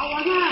娃娃呢？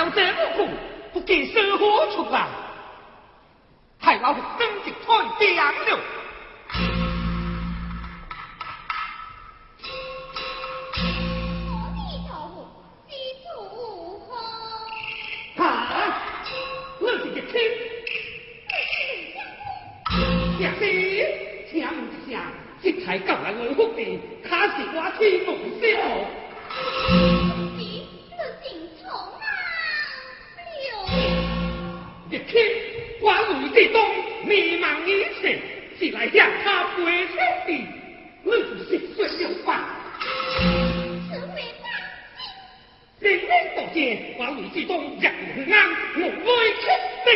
养这么苦，不给生活出来，太老实真的太娘了。啊，我是叶天，是。下，来我否？可是天。Trực 之动，迷茫一切，是来向他赔偿的，你不是说笑 Mười 姐，我为 Nghĩa Trời,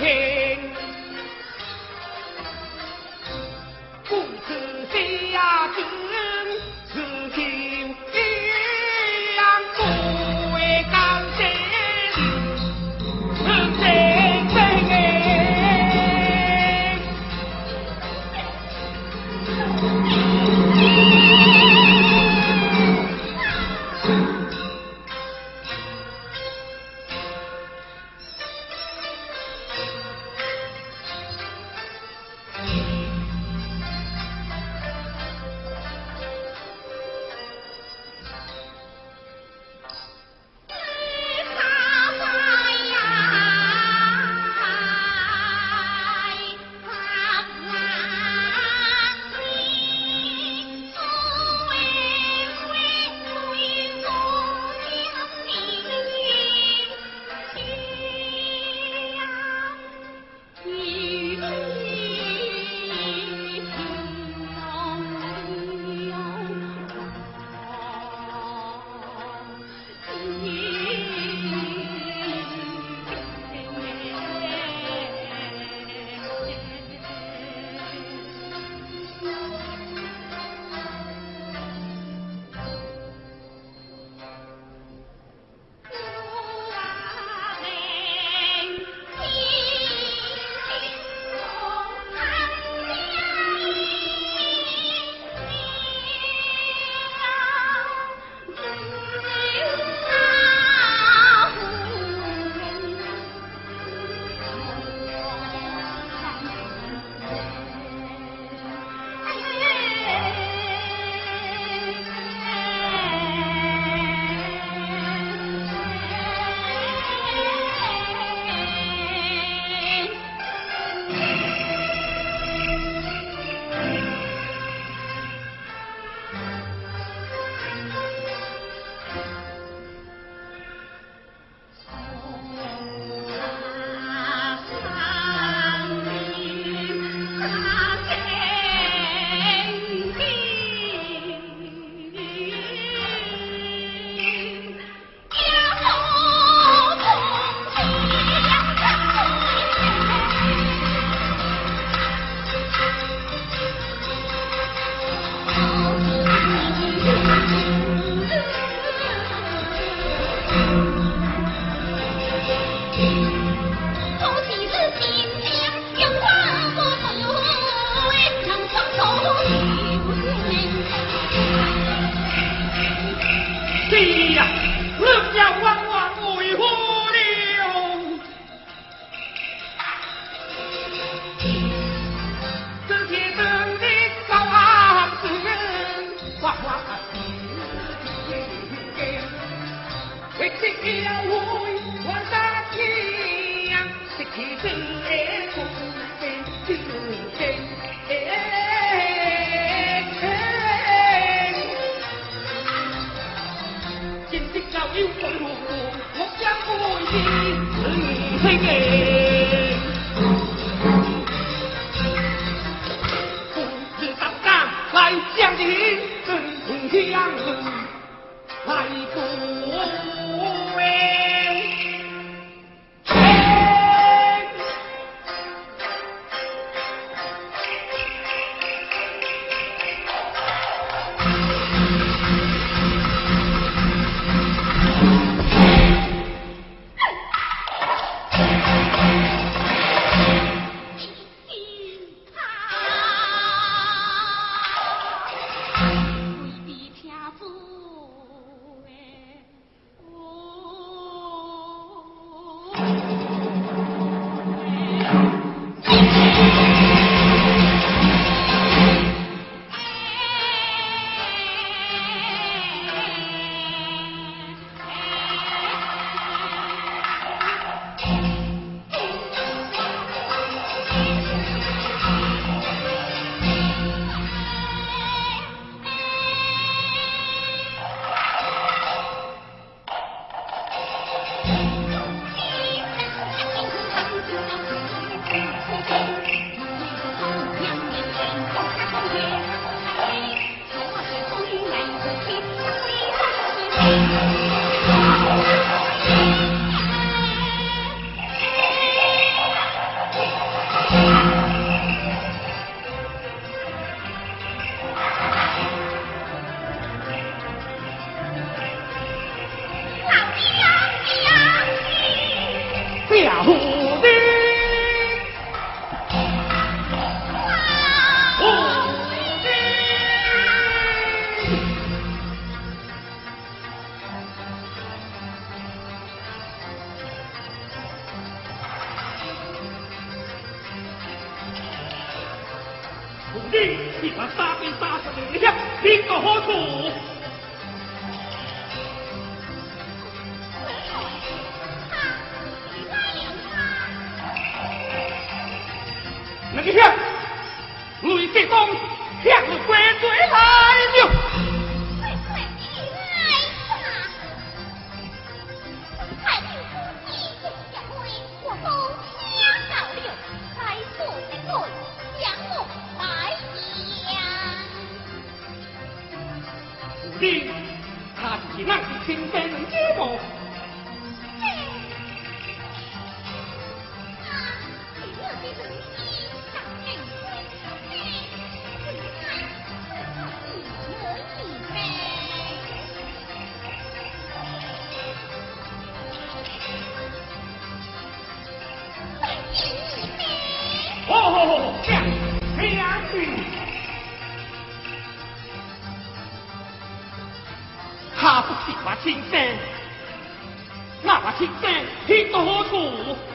哎把青山去